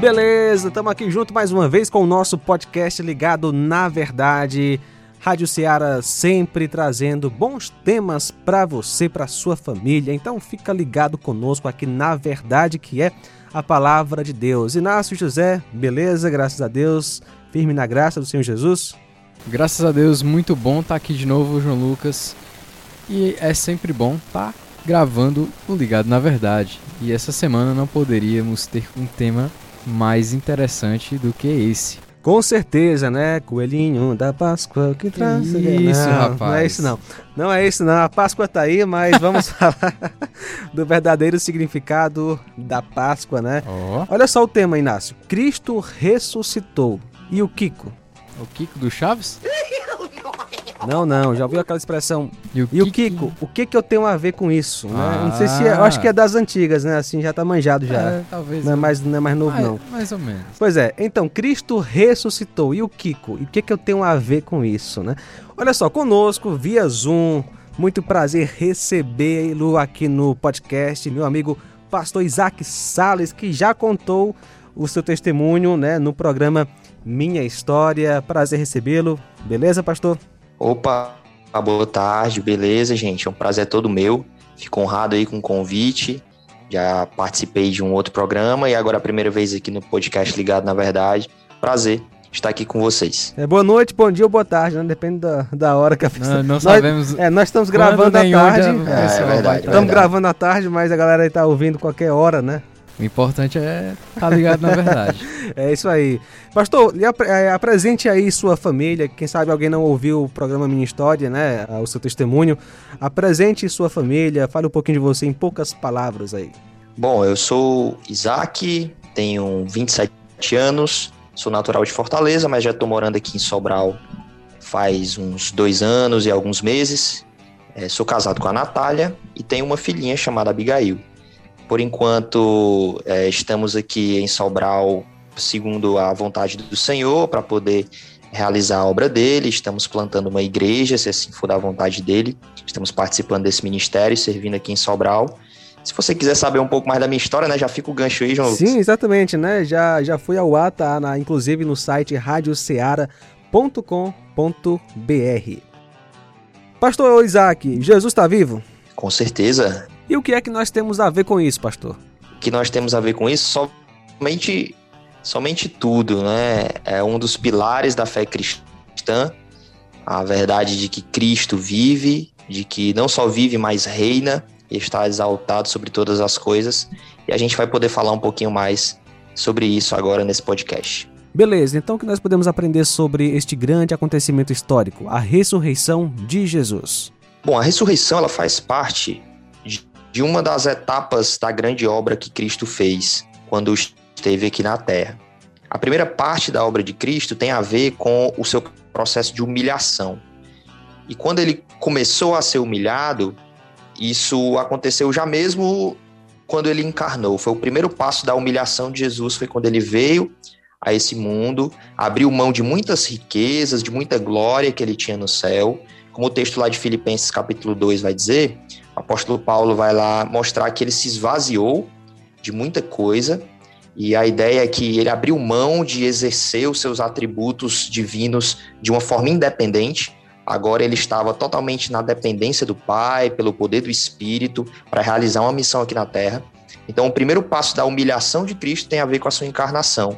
Beleza, estamos aqui junto mais uma vez com o nosso podcast ligado na verdade. Rádio Ceará sempre trazendo bons temas para você, para sua família. Então fica ligado conosco aqui na verdade que é a palavra de Deus. Inácio José, beleza? Graças a Deus. Firme na graça do Senhor Jesus. Graças a Deus, muito bom estar aqui de novo, João Lucas. E é sempre bom estar gravando o Ligado na Verdade. E essa semana não poderíamos ter um tema mais interessante do que esse. Com certeza, né? Coelhinho da Páscoa que traz. Isso, não, rapaz. Não é isso, não. Não é isso, não. A Páscoa tá aí, mas vamos falar do verdadeiro significado da Páscoa, né? Ó, Olha só o tema, Inácio. Cristo ressuscitou. E o Kiko? o Kiko do Chaves? Não, não. Já ouviu aquela expressão? E o, E o Kiko? O que que eu tenho a ver com isso? né? Não sei se é, eu Ah. acho que é das antigas, né? Assim já tá manjado já. É, talvez. Não é mais, não é mais novo, mais, não. mais ou menos. Pois é, então, Cristo ressuscitou. E o Kiko? E o que, que eu tenho a ver com isso, né? Olha só, conosco, via Zoom, muito prazer recebê-lo aqui no podcast, meu amigo pastor Isaac Sales, que já contou o seu testemunho, né, no programa Minha História. Prazer recebê-lo. Beleza, pastor? Opa, boa tarde, beleza, gente? É um prazer todo meu. Fico honrado aí com o convite. Já participei de um outro programa e agora a primeira vez aqui no podcast Ligado na Verdade. Prazer estar aqui com vocês. É, boa noite, bom dia ou boa tarde, né? Depende da, da hora que a pessoa... Não, não Nós- sabemos. É, nós estamos gravando à tarde. a É, é verdade, estar. Estamos gravando à tarde, mas a galera aí tá ouvindo qualquer hora, né? O importante é estar ligado na verdade. É isso aí. Pastor, eh, apresente aí sua família. Quem sabe alguém não ouviu o programa Minha História, né? O seu testemunho. Apresente sua família. Fale um pouquinho de você em poucas palavras aí. Bom, eu sou Isaac, tenho 27 anos, sou natural de Fortaleza, mas já estou morando aqui em Sobral faz uns dois anos e alguns meses. É, sou casado com a Natália e tenho uma filhinha chamada Abigail. Por enquanto, é, estamos aqui em Sobral segundo a vontade do Senhor para poder realizar a obra dele. Estamos plantando uma igreja, se assim for da vontade dele. Estamos participando desse ministério, servindo aqui em Sobral. Se você quiser saber um pouco mais da minha história, né, já fica o gancho aí, João Lucas. Sim, exatamente, né? Já, já fui ao ar, tá? Na, inclusive no site radioceara.com.br. Pastor Isaac, Jesus está vivo? Com certeza. E o que é que nós temos a ver com isso, pastor? O que nós temos a ver com isso? Somente, somente tudo, né? É um dos pilares da fé cristã. A verdade de que Cristo vive, de que não só vive, mas reina e está exaltado sobre todas as coisas. E a gente vai poder falar um pouquinho mais sobre isso agora nesse podcast. Beleza, então o que nós podemos aprender sobre este grande acontecimento histórico, a ressurreição de Jesus? Bom, a ressurreição ela faz parte de- uma das etapas da grande obra que Cristo fez quando esteve aqui na Terra. A primeira parte da obra de Cristo tem a ver com o seu processo de humilhação. E quando ele começou a ser humilhado, isso aconteceu já mesmo quando ele encarnou. Foi o primeiro passo da humilhação de Jesus, foi quando ele veio a esse mundo, abriu mão de muitas riquezas, de muita glória que ele tinha no céu, como o texto lá de Filipenses capítulo 2 vai dizer, apóstolo Paulo vai lá mostrar que ele se esvaziou de muita coisa, e a ideia é que ele abriu mão de exercer os seus atributos divinos de uma forma independente. Agora ele estava totalmente na dependência do Pai, pelo poder do Espírito, para realizar uma missão aqui na Terra. Então, o primeiro passo da humilhação de Cristo tem a ver com a sua encarnação.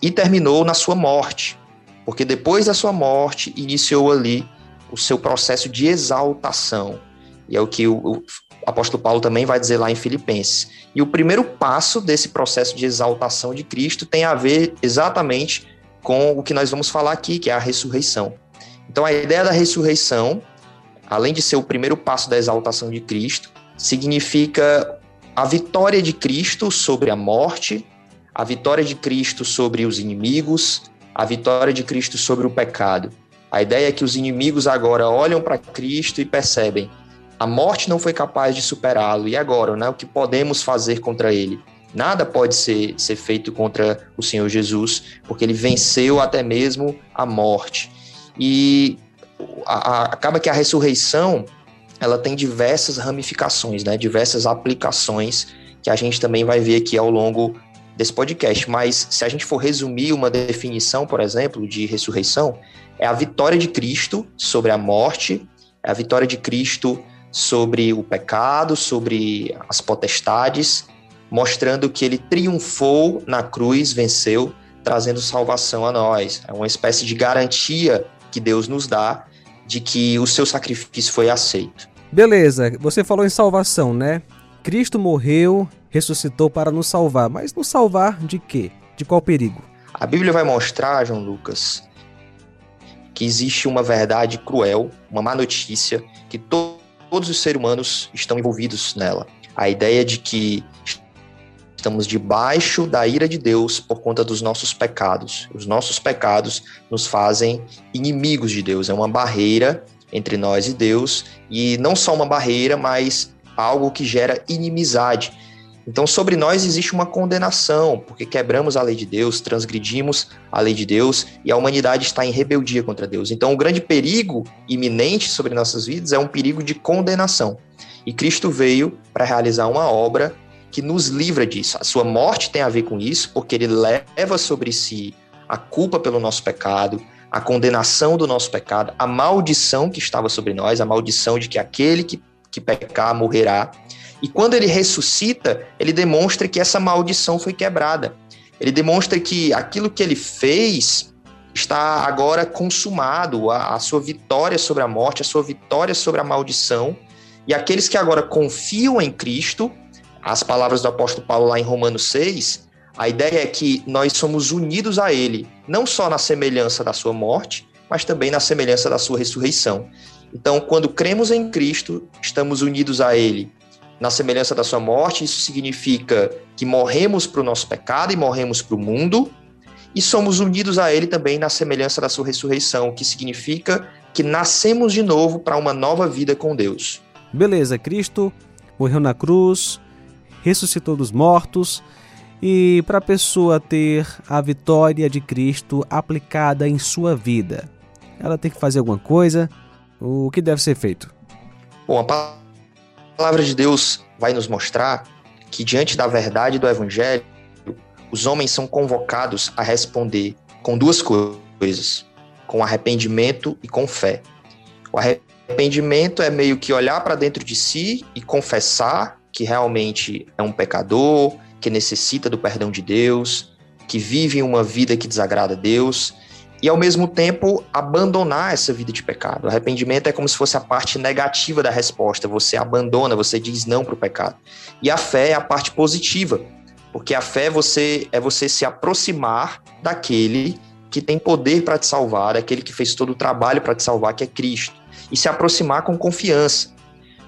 E terminou na sua morte, porque depois da sua morte iniciou ali o seu processo de exaltação. E é o que o, o apóstolo Paulo também vai dizer lá em Filipenses. E o primeiro passo desse processo de exaltação de Cristo tem a ver exatamente com o que nós vamos falar aqui, que é a ressurreição. Então, a ideia da ressurreição, além de ser o primeiro passo da exaltação de Cristo, significa a vitória de Cristo sobre a morte, a vitória de Cristo sobre os inimigos, a vitória de Cristo sobre o pecado. A ideia é que os inimigos agora olham para Cristo e percebem: a morte não foi capaz de superá-lo, e agora, né, o que podemos fazer contra ele? Nada pode ser, ser feito contra o Senhor Jesus, porque ele venceu até mesmo a morte. E a, a, acaba que a ressurreição ela tem diversas ramificações, né, diversas aplicações que a gente também vai ver aqui ao longo desse podcast, mas se a gente for resumir uma definição, por exemplo, de ressurreição, é a vitória de Cristo sobre a morte, é a vitória de Cristo sobre o pecado, sobre as potestades, mostrando que ele triunfou na cruz, venceu, trazendo salvação a nós. É uma espécie de garantia que Deus nos dá de que o seu sacrifício foi aceito. Beleza, você falou em salvação, né? Cristo morreu, ressuscitou para nos salvar, mas nos salvar de quê? De qual perigo? A Bíblia vai mostrar, João Lucas, que existe uma verdade cruel, uma má notícia, que to todos os seres humanos estão envolvidos nela. A ideia de que estamos debaixo da ira de Deus por conta dos nossos pecados. Os nossos pecados nos fazem inimigos de Deus, é uma barreira entre nós e Deus, e não só uma barreira, mas algo que gera inimizade. Então, sobre nós existe uma condenação, porque quebramos a lei de Deus, transgredimos a lei de Deus e a humanidade está em rebeldia contra Deus. Então, o grande perigo iminente sobre nossas vidas é um perigo de condenação. E Cristo veio para realizar uma obra que nos livra disso. A sua morte tem a ver com isso, porque ele leva sobre si a culpa pelo nosso pecado, a condenação do nosso pecado, a maldição que estava sobre nós, a maldição de que aquele que, que pecar morrerá. E quando ele ressuscita, ele demonstra que essa maldição foi quebrada. Ele demonstra que aquilo que ele fez está agora consumado, a, a sua vitória sobre a morte, a sua vitória sobre a maldição. E aqueles que agora confiam em Cristo as palavras do apóstolo Paulo lá em Romanos 6, a ideia é que nós somos unidos a ele, não só na semelhança da sua morte, mas também na semelhança da sua ressurreição. Então, quando cremos em Cristo, estamos unidos a ele na semelhança da sua morte, isso significa que morremos para o nosso pecado e morremos para o mundo, e somos unidos a ele também na semelhança da sua ressurreição, que significa que nascemos de novo para uma nova vida com Deus. Beleza, Cristo morreu na cruz, ressuscitou dos mortos. E para a pessoa ter a vitória de Cristo aplicada em sua vida, ela tem que fazer alguma coisa? O que deve ser feito? Bom, a palavra de Deus vai nos mostrar que, diante da verdade do Evangelho, os homens são convocados a responder com duas coisas: com arrependimento e com fé. O arrependimento é meio que olhar para dentro de si e confessar que realmente é um pecador, que necessita do perdão de Deus, que vive uma vida que desagrada a Deus, e ao mesmo tempo abandonar essa vida de pecado. O arrependimento é como se fosse a parte negativa da resposta, você abandona, você diz não para o pecado. E a fé é a parte positiva, porque a fé é você, é você se aproximar daquele que tem poder para te salvar, daquele que fez todo o trabalho para te salvar, que é Cristo, e se aproximar com confiança.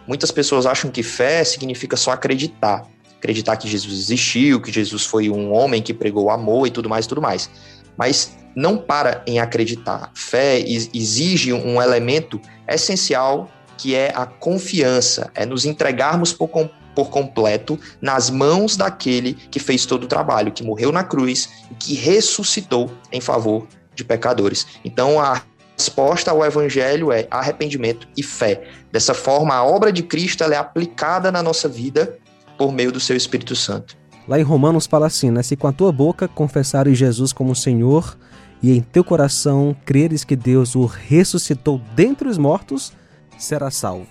Muitas pessoas acham que fé significa só acreditar. Acreditar que Jesus existiu, que Jesus foi um homem que pregou amor e tudo mais, tudo mais. Mas não para em acreditar. Fé exige um elemento essencial que é a confiança, é nos entregarmos por, por completo nas mãos daquele que fez todo o trabalho, que morreu na cruz e que ressuscitou em favor de pecadores. Então a resposta ao evangelho é arrependimento e fé. Dessa forma, a obra de Cristo é aplicada na nossa vida por meio do seu Espírito Santo. Lá em Romanos fala assim, né? Se com a tua boca confessares Jesus como Senhor e em teu coração creres que Deus o ressuscitou dentre os mortos, será salvo.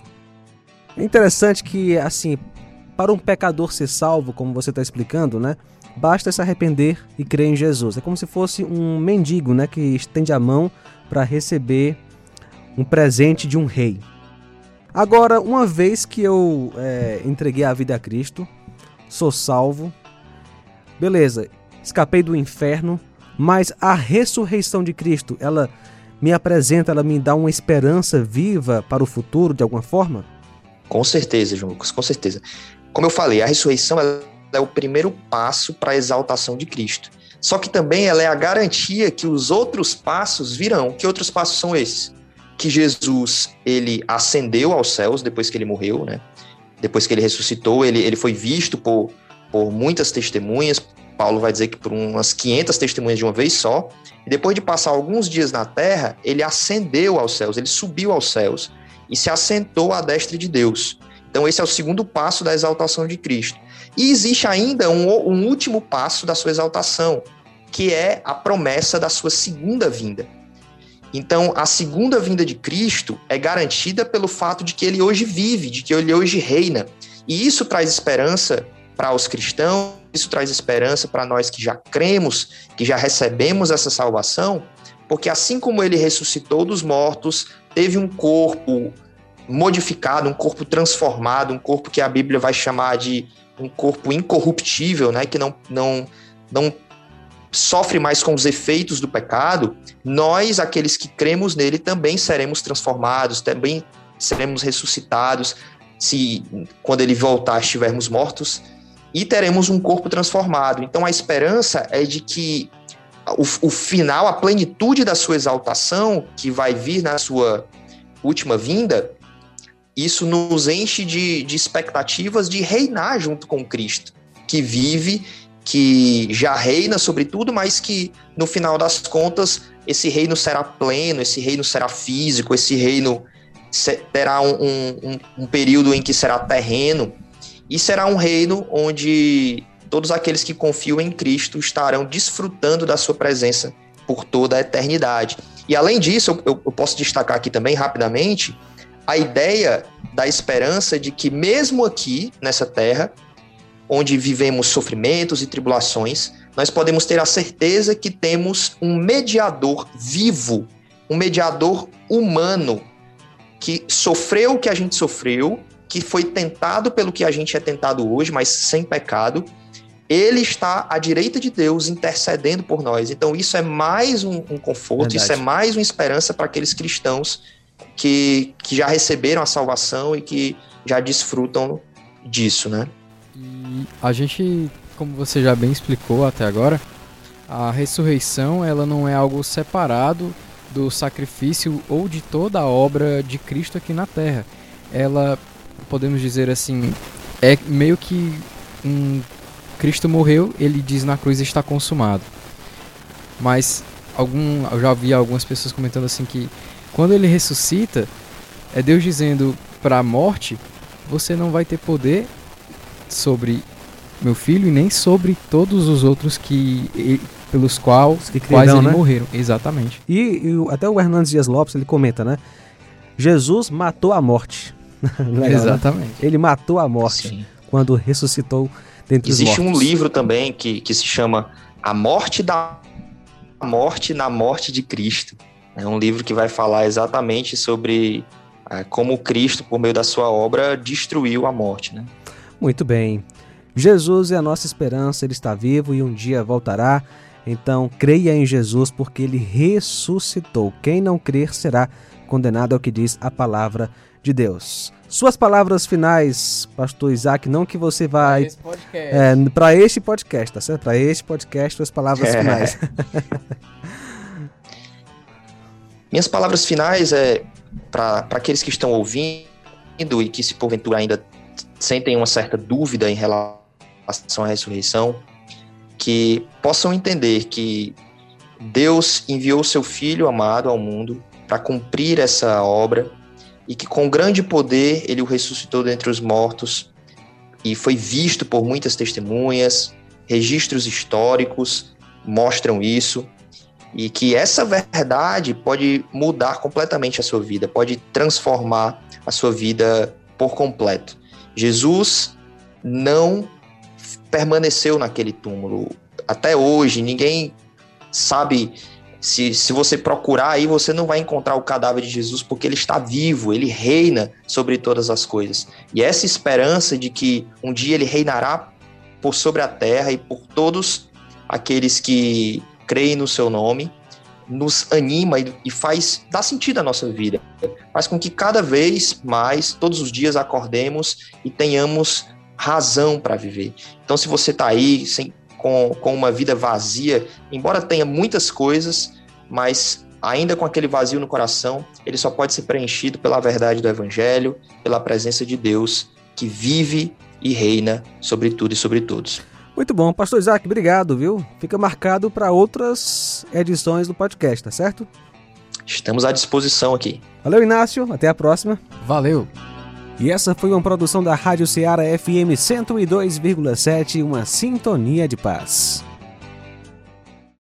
É interessante que, assim, para um pecador ser salvo, como você está explicando, né? Basta se arrepender e crer em Jesus. É como se fosse um mendigo, né? Que estende a mão para receber um presente de um rei. Agora, uma vez que eu é, entreguei a vida a Cristo, sou salvo, beleza, escapei do inferno, mas a ressurreição de Cristo, ela me apresenta, ela me dá uma esperança viva para o futuro de alguma forma? Com certeza, João Lucas, com certeza. Como eu falei, a ressurreição é o primeiro passo para a exaltação de Cristo. Só que também ela é a garantia que os outros passos virão. Que outros passos são esses? Que Jesus, ele ascendeu aos céus depois que ele morreu, né? Depois que ele ressuscitou, ele, ele foi visto por, por muitas testemunhas. Paulo vai dizer que por umas 500 testemunhas de uma vez só. E depois de passar alguns dias na terra, ele ascendeu aos céus, ele subiu aos céus e se assentou à destra de Deus. Então, esse é o segundo passo da exaltação de Cristo. E existe ainda um, um último passo da sua exaltação, que é a promessa da sua segunda vinda. Então, a segunda vinda de Cristo é garantida pelo fato de que ele hoje vive, de que ele hoje reina. E isso traz esperança para os cristãos, isso traz esperança para nós que já cremos, que já recebemos essa salvação, porque assim como ele ressuscitou dos mortos, teve um corpo modificado, um corpo transformado, um corpo que a Bíblia vai chamar de um corpo incorruptível, né, que não, não, não sofre mais com os efeitos do pecado, nós, aqueles que cremos nele, também seremos transformados, também seremos ressuscitados, se quando ele voltar estivermos mortos, e teremos um corpo transformado. Então a esperança é de que o, o final, a plenitude da sua exaltação, que vai vir na sua última vinda, isso nos enche de, de expectativas de reinar junto com Cristo, que vive, que já reina sobre tudo, mas que no final das contas esse reino será pleno, esse reino será físico, esse reino terá um, um, um período em que será terreno, e será um reino onde todos aqueles que confiam em Cristo estarão desfrutando da sua presença por toda a eternidade. E além disso, eu, eu posso destacar aqui também rapidamente a ideia da esperança de que, mesmo aqui nessa terra, onde vivemos sofrimentos e tribulações, nós podemos ter a certeza que temos um mediador vivo, um mediador humano, que sofreu o que a gente sofreu, que foi tentado pelo que a gente é tentado hoje, mas sem pecado, ele está à direita de Deus intercedendo por nós. Então, isso é mais um, um conforto, Verdade. isso é mais uma esperança para aqueles cristãos que, que já receberam a salvação e que já desfrutam disso, né? E a gente, como você já bem explicou até agora, a ressurreição ela não é algo separado do sacrifício ou de toda a obra de Cristo aqui na Terra. Ela, podemos dizer assim, é meio que um Cristo morreu, ele diz na cruz está consumado. Mas algum, eu já vi algumas pessoas comentando assim que quando ele ressuscita, é Deus dizendo para a morte, você não vai ter poder sobre meu filho e nem sobre todos os outros que pelos quais, que quais ele né? morreram. Exatamente. E, e, até o Hernandes Dias Lopes ele comenta, né? Jesus matou a morte. Legal, né? Exatamente. Né? Ele matou a morte Sim. quando ressuscitou dentre Existe um livro também que, que se chama A Morte da Morte na Morte de Cristo. É um livro que vai falar exatamente sobre é, como Cristo, por meio da sua obra, destruiu a morte. Né? Muito bem. Jesus é a nossa esperança, ele está vivo e um dia voltará. Então, creia em Jesus, porque ele ressuscitou. Quem não crer será condenado ao que diz a palavra de Deus. Suas palavras finais, pastor Isaac, não que você vai. Para é, este podcast, tá certo? Para este podcast, suas palavras é. finais. Minhas palavras finais é para aqueles que estão ouvindo e que, se porventura ainda sentem uma certa dúvida em relação à ressurreição, que possam entender que Deus enviou seu Filho amado ao mundo para cumprir essa obra e que com grande poder ele o ressuscitou dentre os mortos e foi visto por muitas testemunhas, registros históricos mostram isso e que essa verdade pode mudar completamente a sua vida, pode transformar a sua vida por completo. Jesus não permaneceu naquele túmulo. Até hoje, ninguém sabe se, se você procurar aí, você não vai encontrar o cadáver de Jesus, porque ele está vivo, ele reina sobre todas as coisas. E essa esperança de que um dia ele reinará por sobre a terra e por todos aqueles que creem no seu nome, nos anima e, faz dar sentido à nossa vida. Faz com que cada vez mais, todos os dias, acordemos e tenhamos razão para viver. Então, se você está aí sem, com, com uma vida vazia, embora tenha muitas coisas, mas ainda com aquele vazio no coração, ele só pode ser preenchido pela verdade do Evangelho, pela presença de Deus que vive e reina sobre tudo e sobre todos. Muito bom, Pastor Isaac, obrigado, viu? Fica marcado para outras edições do podcast, tá certo? Estamos à disposição aqui. Valeu, Inácio. Até a próxima. Valeu. E essa foi uma produção da Rádio Ceará FM 102,7, uma sintonia de paz.